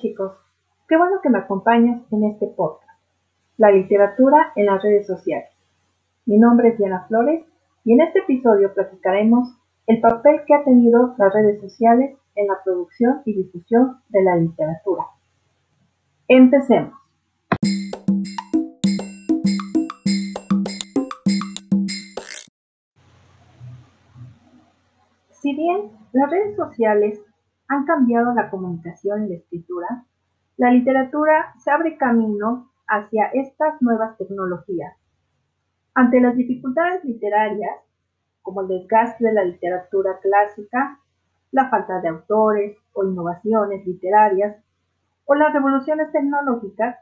Qué bueno que me acompañas en este podcast, La literatura en las redes sociales. Mi nombre es Diana Flores y en este episodio platicaremos el papel que ha tenido las redes sociales en la producción y difusión de la literatura. Empecemos. Si bien las redes sociales han cambiado la comunicación y la escritura, la literatura se abre camino hacia estas nuevas tecnologías. Ante las dificultades literarias, como el desgaste de la literatura clásica, la falta de autores o innovaciones literarias, o las revoluciones tecnológicas,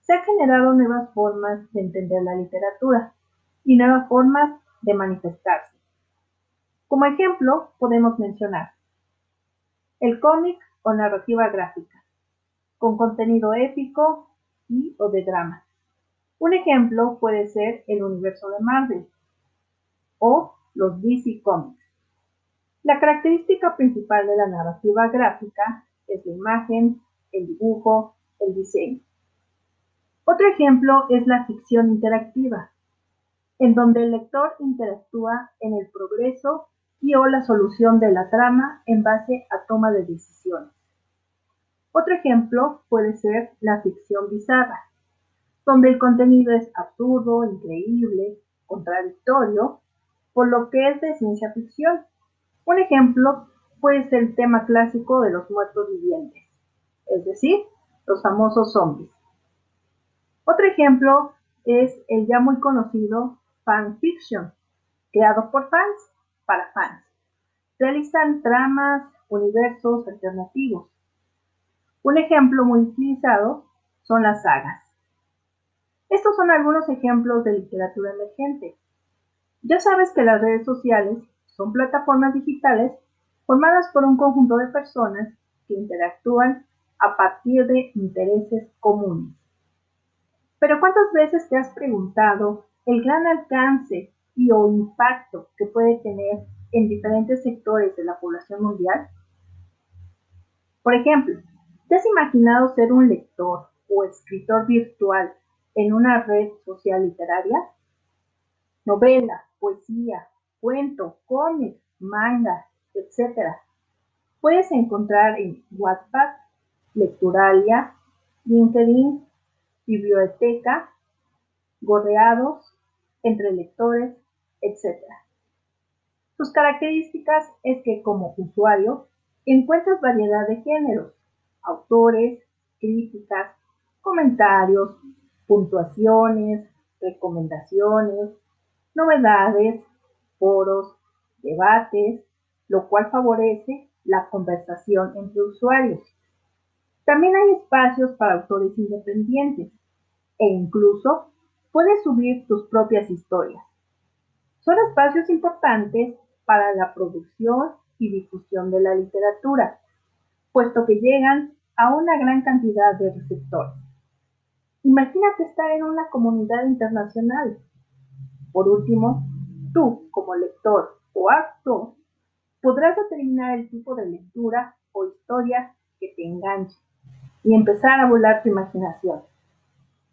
se han generado nuevas formas de entender la literatura y nuevas formas de manifestarse. Como ejemplo, podemos mencionar el cómic o narrativa gráfica, con contenido épico y o de drama. Un ejemplo puede ser el universo de Marvel o los DC Comics. La característica principal de la narrativa gráfica es la imagen, el dibujo, el diseño. Otro ejemplo es la ficción interactiva, en donde el lector interactúa en el progreso y o la solución de la trama en base a toma de decisiones. Otro ejemplo puede ser la ficción bizarra, donde el contenido es absurdo, increíble, contradictorio, por lo que es de ciencia ficción. Un ejemplo puede ser el tema clásico de los muertos vivientes, es decir, los famosos zombies. Otro ejemplo es el ya muy conocido fanfiction, creado por fans para fans. Realizan tramas, universos alternativos. Un ejemplo muy utilizado son las sagas. Estos son algunos ejemplos de literatura emergente. Ya sabes que las redes sociales son plataformas digitales formadas por un conjunto de personas que interactúan a partir de intereses comunes. Pero ¿cuántas veces te has preguntado el gran alcance o impacto que puede tener en diferentes sectores de la población mundial? Por ejemplo, ¿te has imaginado ser un lector o escritor virtual en una red social literaria? Novela, poesía, cuento, cómic, manga, etc. Puedes encontrar en WhatsApp, Lecturalia, LinkedIn, Biblioteca, Gorreados, Entre Lectores, etc. Sus características es que como usuario encuentras variedad de géneros, autores, críticas, comentarios, puntuaciones, recomendaciones, novedades, foros, debates, lo cual favorece la conversación entre usuarios. También hay espacios para autores independientes e incluso puedes subir tus propias historias. Son espacios importantes para la producción y difusión de la literatura, puesto que llegan a una gran cantidad de receptores. Imagínate estar en una comunidad internacional. Por último, tú, como lector o actor, podrás determinar el tipo de lectura o historia que te enganche y empezar a volar tu imaginación.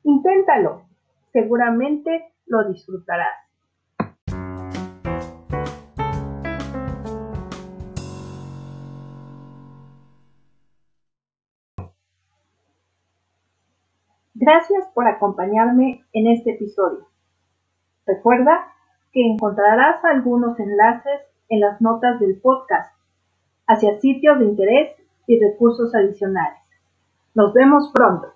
Inténtalo, seguramente lo disfrutarás. Gracias por acompañarme en este episodio. Recuerda que encontrarás algunos enlaces en las notas del podcast hacia sitios de interés y recursos adicionales. Nos vemos pronto.